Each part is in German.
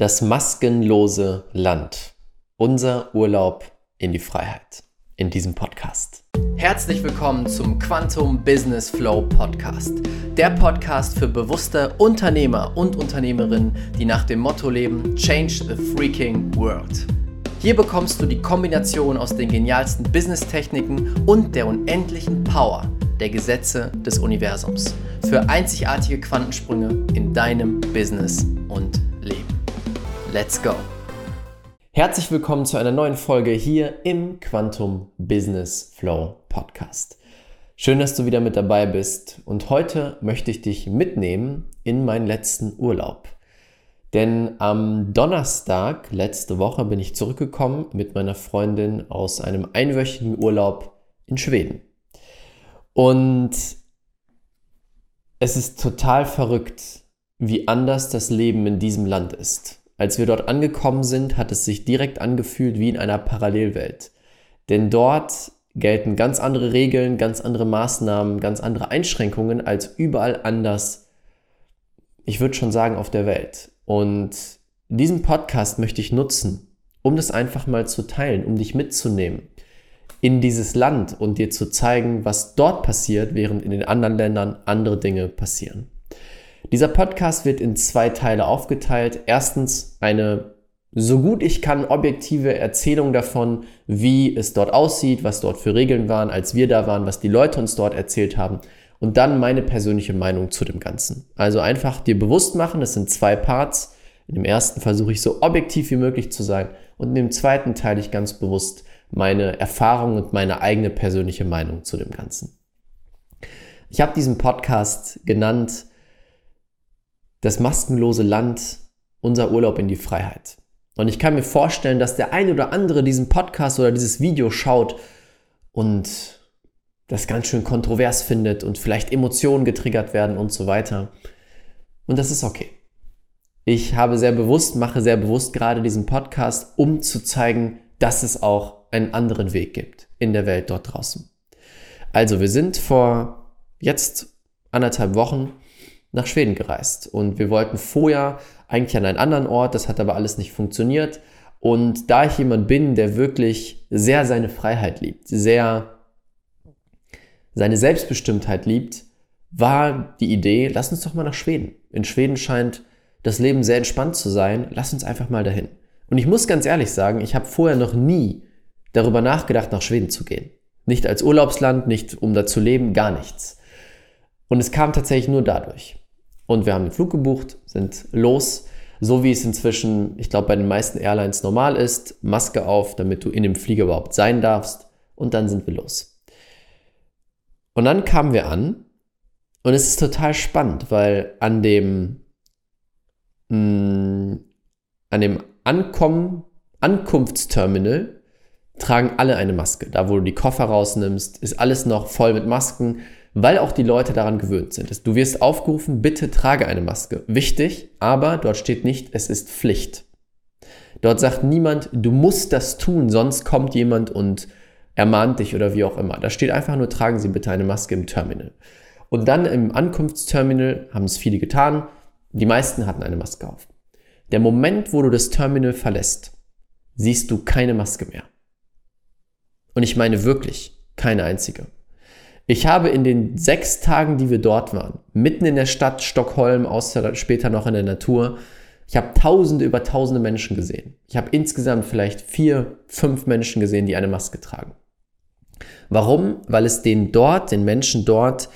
Das maskenlose Land. Unser Urlaub in die Freiheit. In diesem Podcast. Herzlich willkommen zum Quantum Business Flow Podcast. Der Podcast für bewusste Unternehmer und Unternehmerinnen, die nach dem Motto leben: Change the freaking world. Hier bekommst du die Kombination aus den genialsten Business-Techniken und der unendlichen Power der Gesetze des Universums für einzigartige Quantensprünge in deinem Business und. Let's go! Herzlich willkommen zu einer neuen Folge hier im Quantum Business Flow Podcast. Schön, dass du wieder mit dabei bist und heute möchte ich dich mitnehmen in meinen letzten Urlaub. Denn am Donnerstag letzte Woche bin ich zurückgekommen mit meiner Freundin aus einem einwöchigen Urlaub in Schweden. Und es ist total verrückt, wie anders das Leben in diesem Land ist. Als wir dort angekommen sind, hat es sich direkt angefühlt wie in einer Parallelwelt. Denn dort gelten ganz andere Regeln, ganz andere Maßnahmen, ganz andere Einschränkungen als überall anders, ich würde schon sagen, auf der Welt. Und diesen Podcast möchte ich nutzen, um das einfach mal zu teilen, um dich mitzunehmen in dieses Land und dir zu zeigen, was dort passiert, während in den anderen Ländern andere Dinge passieren. Dieser Podcast wird in zwei Teile aufgeteilt. Erstens eine so gut ich kann objektive Erzählung davon, wie es dort aussieht, was dort für Regeln waren, als wir da waren, was die Leute uns dort erzählt haben und dann meine persönliche Meinung zu dem Ganzen. Also einfach dir bewusst machen, es sind zwei Parts. In dem ersten versuche ich so objektiv wie möglich zu sein und in dem zweiten teile ich ganz bewusst meine Erfahrung und meine eigene persönliche Meinung zu dem Ganzen. Ich habe diesen Podcast genannt das maskenlose Land, unser Urlaub in die Freiheit. Und ich kann mir vorstellen, dass der ein oder andere diesen Podcast oder dieses Video schaut und das ganz schön kontrovers findet und vielleicht Emotionen getriggert werden und so weiter. Und das ist okay. Ich habe sehr bewusst, mache sehr bewusst gerade diesen Podcast, um zu zeigen, dass es auch einen anderen Weg gibt in der Welt dort draußen. Also wir sind vor jetzt anderthalb Wochen nach Schweden gereist. Und wir wollten vorher eigentlich an einen anderen Ort, das hat aber alles nicht funktioniert. Und da ich jemand bin, der wirklich sehr seine Freiheit liebt, sehr seine Selbstbestimmtheit liebt, war die Idee, lass uns doch mal nach Schweden. In Schweden scheint das Leben sehr entspannt zu sein, lass uns einfach mal dahin. Und ich muss ganz ehrlich sagen, ich habe vorher noch nie darüber nachgedacht, nach Schweden zu gehen. Nicht als Urlaubsland, nicht um da zu leben, gar nichts. Und es kam tatsächlich nur dadurch. Und wir haben den Flug gebucht, sind los, so wie es inzwischen, ich glaube, bei den meisten Airlines normal ist. Maske auf, damit du in dem Flieger überhaupt sein darfst. Und dann sind wir los. Und dann kamen wir an und es ist total spannend, weil an dem, mh, mm, an dem Ankommen, Ankunftsterminal tragen alle eine Maske. Da, wo du die Koffer rausnimmst, ist alles noch voll mit Masken weil auch die Leute daran gewöhnt sind. Du wirst aufgerufen, bitte trage eine Maske. Wichtig, aber dort steht nicht, es ist Pflicht. Dort sagt niemand, du musst das tun, sonst kommt jemand und ermahnt dich oder wie auch immer. Da steht einfach nur, tragen Sie bitte eine Maske im Terminal. Und dann im Ankunftsterminal haben es viele getan. Die meisten hatten eine Maske auf. Der Moment, wo du das Terminal verlässt, siehst du keine Maske mehr. Und ich meine wirklich keine einzige. Ich habe in den sechs Tagen, die wir dort waren, mitten in der Stadt Stockholm, außer später noch in der Natur, ich habe tausende über tausende Menschen gesehen. Ich habe insgesamt vielleicht vier, fünf Menschen gesehen, die eine Maske tragen. Warum? Weil es denen dort, den Menschen dort,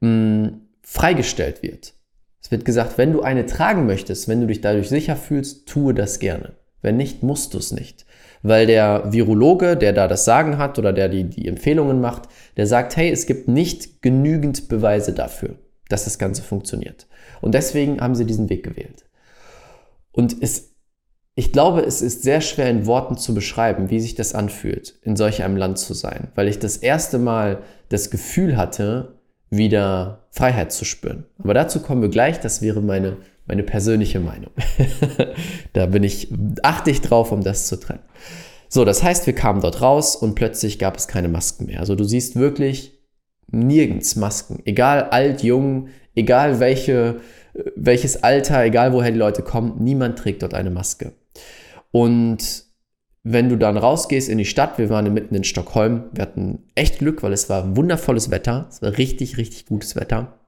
mh, hm, freigestellt wird. Es wird gesagt, wenn du eine tragen möchtest, wenn du dich dadurch sicher fühlst, tue das gerne. Wenn nicht, musst du es nicht weil der Virologe, der da das Sagen hat oder der die, die Empfehlungen macht, der sagt, hey, es gibt nicht genügend Beweise dafür, dass das Ganze funktioniert. Und deswegen haben sie diesen Weg gewählt. Und es, ich glaube, es ist sehr schwer in Worten zu beschreiben, wie sich das anfühlt, in solch einem Land zu sein, weil ich das erste Mal das Gefühl hatte, wieder Freiheit zu spüren. Aber dazu kommen wir gleich, das wäre meine meine persönliche Meinung. da bin ich, achte ich drauf, um das zu trennen. So, das heißt, wir kamen dort raus und plötzlich gab es keine Masken mehr. Also du siehst wirklich nirgends Masken. Egal alt, jung, egal welche, welches Alter, egal woher die Leute kommen, niemand trägt dort eine Maske. Und wenn du dann rausgehst in die Stadt, wir waren mitten in Stockholm, wir hatten echt Glück, weil es war wundervolles Wetter, es war richtig, richtig gutes Wetter.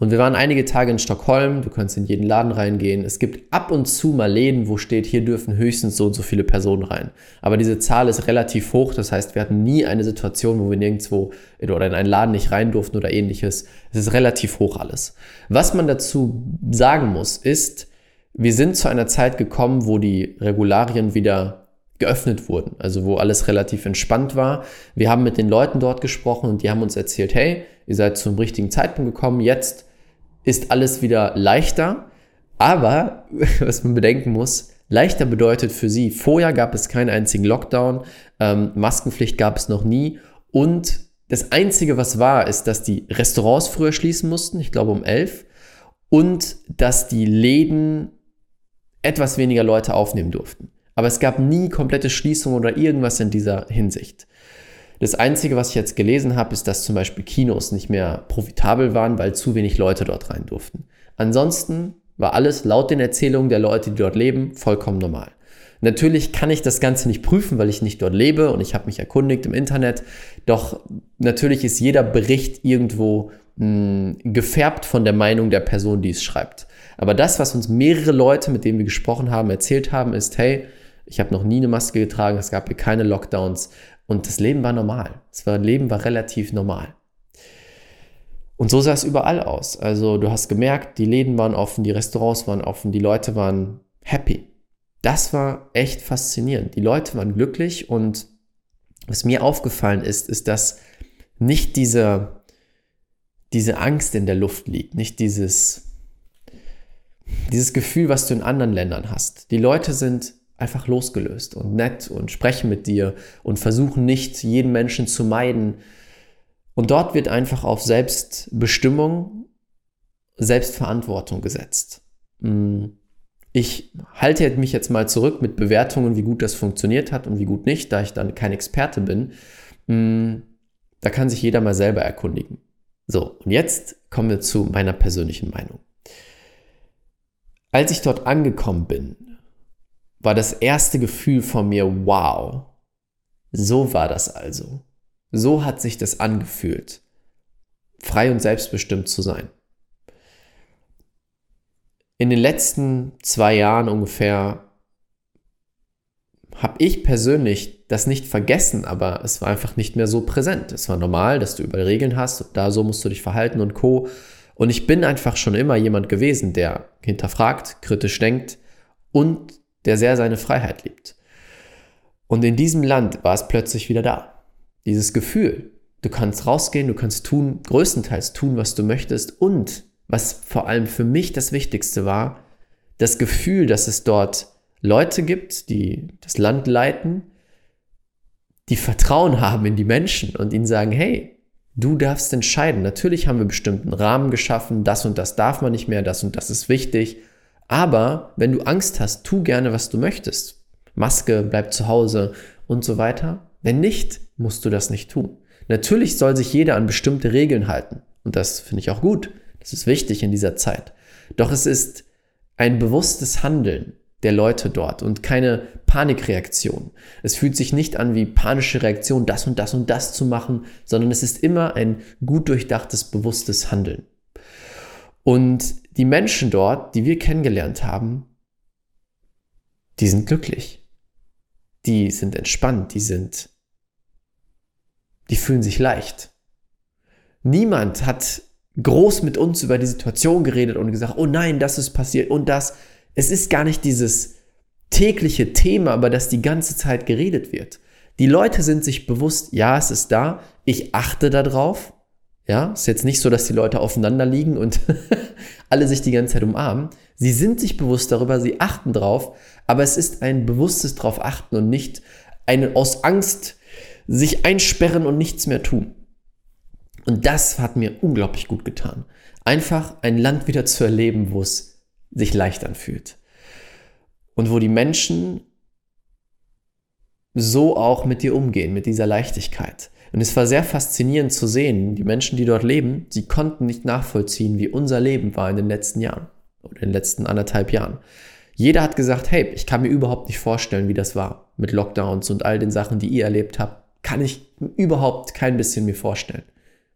Und wir waren einige Tage in Stockholm, du kannst in jeden Laden reingehen. Es gibt ab und zu mal Läden, wo steht, hier dürfen höchstens so und so viele Personen rein. Aber diese Zahl ist relativ hoch, das heißt, wir hatten nie eine Situation, wo wir nirgendwo oder in einen Laden nicht rein durften oder ähnliches. Es ist relativ hoch alles. Was man dazu sagen muss, ist, wir sind zu einer Zeit gekommen, wo die Regularien wieder geöffnet wurden, also wo alles relativ entspannt war. Wir haben mit den Leuten dort gesprochen und die haben uns erzählt, hey, ihr seid zum richtigen Zeitpunkt gekommen, jetzt ist alles wieder leichter. Aber, was man bedenken muss, leichter bedeutet für sie, vorher gab es keinen einzigen Lockdown, ähm, Maskenpflicht gab es noch nie und das Einzige, was war, ist, dass die Restaurants früher schließen mussten, ich glaube um elf, und dass die Läden etwas weniger Leute aufnehmen durften. Aber es gab nie komplette Schließungen oder irgendwas in dieser Hinsicht. Das Einzige, was ich jetzt gelesen habe, ist, dass zum Beispiel Kinos nicht mehr profitabel waren, weil zu wenig Leute dort rein durften. Ansonsten war alles laut den Erzählungen der Leute, die dort leben, vollkommen normal. Natürlich kann ich das Ganze nicht prüfen, weil ich nicht dort lebe und ich habe mich erkundigt im Internet. Doch natürlich ist jeder Bericht irgendwo mh, hm, gefärbt von der Meinung der Person, die es schreibt. Aber das, was uns mehrere Leute, mit denen wir gesprochen haben, erzählt haben, ist, hey, ich habe noch nie eine Maske getragen, es gab hier keine Lockdowns und das Leben war normal. Das Leben war relativ normal. Und so sah es überall aus. Also du hast gemerkt, die Läden waren offen, die Restaurants waren offen, die Leute waren happy. Das war echt faszinierend. Die Leute waren glücklich und was mir aufgefallen ist, ist, dass nicht diese, diese Angst in der Luft liegt, nicht dieses, dieses Gefühl, was du in anderen Ländern hast. Die Leute sind einfach losgelöst und nett und sprechen mit dir und versuchen nicht, jeden Menschen zu meiden. Und dort wird einfach auf Selbstbestimmung, Selbstverantwortung gesetzt. Mm. Ich halte mich jetzt mal zurück mit Bewertungen, wie gut das funktioniert hat und wie gut nicht, da ich dann kein Experte bin. Mm. Da kann sich jeder mal selber erkundigen. So, und jetzt kommen wir zu meiner persönlichen Meinung. Als ich dort angekommen bin, war das erste Gefühl von mir, wow, so war das also. So hat sich das angefühlt, frei und selbstbestimmt zu sein. In den letzten zwei Jahren ungefähr habe ich persönlich das nicht vergessen, aber es war einfach nicht mehr so präsent. Es war normal, dass du über Regeln hast, da so musst du dich verhalten und co. Und ich bin einfach schon immer jemand gewesen, der hinterfragt, kritisch denkt und der sehr seine Freiheit liebt. Und in diesem Land war es plötzlich wieder da. Dieses Gefühl, du kannst rausgehen, du kannst tun, größtenteils tun, was du möchtest und was vor allem für mich das Wichtigste war, das Gefühl, dass es dort Leute gibt, die das Land leiten, die Vertrauen haben in die Menschen und ihnen sagen, hey, du darfst entscheiden. Natürlich haben wir bestimmten Rahmen geschaffen, das und das darf man nicht mehr, das und das ist wichtig aber wenn du Angst hast, tu gerne, was du möchtest. Maske, bleib zu Hause und so weiter. Wenn nicht, musst du das nicht tun. Natürlich soll sich jeder an bestimmte Regeln halten. Und das finde ich auch gut. Das ist wichtig in dieser Zeit. Doch es ist ein bewusstes Handeln der Leute dort und keine Panikreaktion. Es fühlt sich nicht an wie panische Reaktion, das und das und das zu machen, sondern es ist immer ein gut durchdachtes, bewusstes Handeln. Und die Menschen dort, die wir kennengelernt haben, die sind glücklich. Die sind entspannt, die sind, die fühlen sich leicht. Niemand hat groß mit uns über die Situation geredet und gesagt, oh nein, das ist passiert und das. Es ist gar nicht dieses tägliche Thema, über das die ganze Zeit geredet wird. Die Leute sind sich bewusst, ja, es ist da, ich achte darauf, ja, ist jetzt nicht so, dass die Leute aufeinander liegen und alle sich die ganze Zeit umarmen. Sie sind sich bewusst darüber, sie achten drauf, aber es ist ein bewusstes drauf achten und nicht eine aus Angst sich einsperren und nichts mehr tun. Und das hat mir unglaublich gut getan. Einfach ein Land wieder zu erleben, wo es sich leicht anfühlt. Und wo die Menschen so auch mit dir umgehen, mit dieser Leichtigkeit. Und es war sehr faszinierend zu sehen, die Menschen, die dort leben, sie konnten nicht nachvollziehen, wie unser Leben war in den letzten Jahren oder in den letzten anderthalb Jahren. Jeder hat gesagt, hey, ich kann mir überhaupt nicht vorstellen, wie das war mit Lockdowns und all den Sachen, die ihr erlebt habt. Kann ich überhaupt kein bisschen mir vorstellen,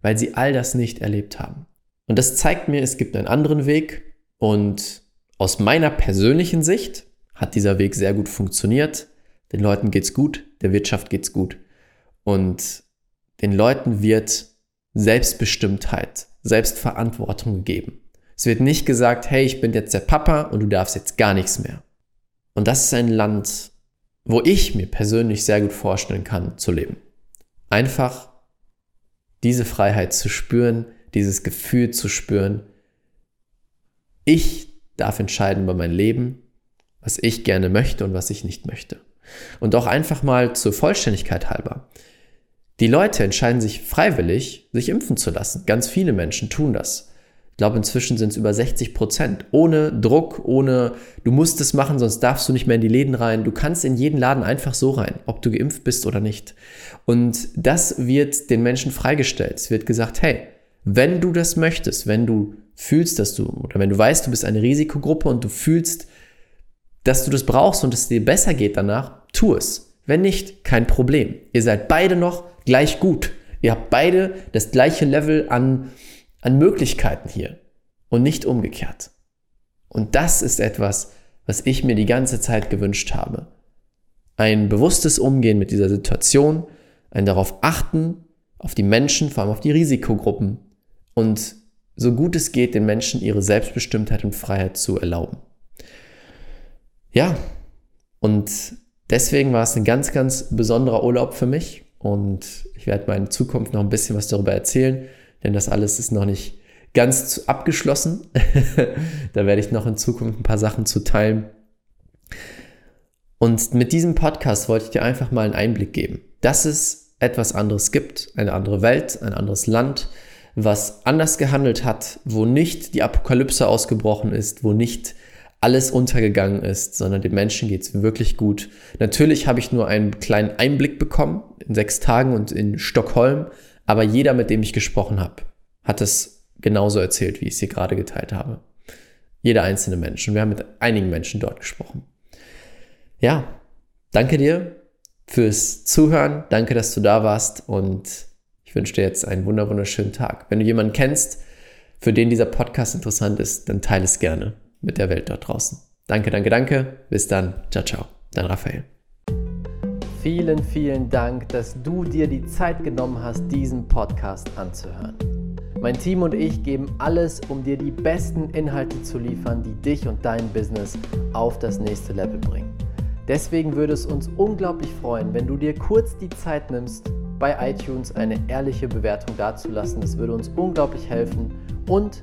weil sie all das nicht erlebt haben. Und das zeigt mir, es gibt einen anderen Weg und aus meiner persönlichen Sicht hat dieser Weg sehr gut funktioniert. Den Leuten geht's gut, der Wirtschaft geht's gut und den Leuten wird Selbstbestimmtheit, Selbstverantwortung gegeben. Es wird nicht gesagt, hey, ich bin jetzt der Papa und du darfst jetzt gar nichts mehr. Und das ist ein Land, wo ich mir persönlich sehr gut vorstellen kann zu leben. Einfach diese Freiheit zu spüren, dieses Gefühl zu spüren. Ich darf entscheiden über mein Leben, was ich gerne möchte und was ich nicht möchte. Und auch einfach mal zur Vollständigkeit halber. Die Leute entscheiden sich freiwillig, sich impfen zu lassen. Ganz viele Menschen tun das. Ich glaube, inzwischen sind es über 60 Prozent. Ohne Druck, ohne, du musst es machen, sonst darfst du nicht mehr in die Läden rein. Du kannst in jeden Laden einfach so rein, ob du geimpft bist oder nicht. Und das wird den Menschen freigestellt. Es wird gesagt, hey, wenn du das möchtest, wenn du fühlst, dass du, oder wenn du weißt, du bist eine Risikogruppe und du fühlst, dass du das brauchst und es dir besser geht danach, tu es. Wenn nicht, kein Problem. Ihr seid beide noch gleich gut. Ihr habt beide das gleiche Level an an Möglichkeiten hier und nicht umgekehrt. Und das ist etwas, was ich mir die ganze Zeit gewünscht habe. Ein bewusstes Umgehen mit dieser Situation, ein darauf achten, auf die Menschen, vor allem auf die Risikogruppen und so gut es geht, den Menschen ihre Selbstbestimmtheit und Freiheit zu erlauben. Ja, und deswegen war es ein ganz, ganz besonderer Urlaub für mich und ich werde mal in Zukunft noch ein bisschen was darüber erzählen denn das alles ist noch nicht ganz abgeschlossen. da werde ich noch in Zukunft ein paar Sachen zu teilen. Und mit diesem Podcast wollte ich dir einfach mal einen Einblick geben, dass es etwas anderes gibt, eine andere Welt, ein anderes Land, was anders gehandelt hat, wo nicht die Apokalypse ausgebrochen ist, wo nicht alles untergegangen ist, sondern den Menschen geht es wirklich gut. Natürlich habe ich nur einen kleinen Einblick bekommen in sechs Tagen und in Stockholm, aber jeder, mit dem ich gesprochen habe, hat es genauso erzählt, wie ich es hier gerade geteilt habe. Jeder einzelne Mensch. Und wir haben mit einigen Menschen dort gesprochen. Ja, danke dir fürs Zuhören. Danke, dass du da warst. Und ich wünsche dir jetzt einen wunderschönen Tag. Wenn du jemanden kennst, für den dieser Podcast interessant ist, dann teile es gerne mit der Welt dort draußen. Danke, danke, danke. Bis dann. Ciao, ciao. Dein Raphael. Vielen, vielen Dank, dass du dir die Zeit genommen hast, diesen Podcast anzuhören. Mein Team und ich geben alles, um dir die besten Inhalte zu liefern, die dich und dein Business auf das nächste Level bringen. Deswegen würde es uns unglaublich freuen, wenn du dir kurz die Zeit nimmst, bei iTunes eine ehrliche Bewertung dazulassen. Das würde uns unglaublich helfen. Und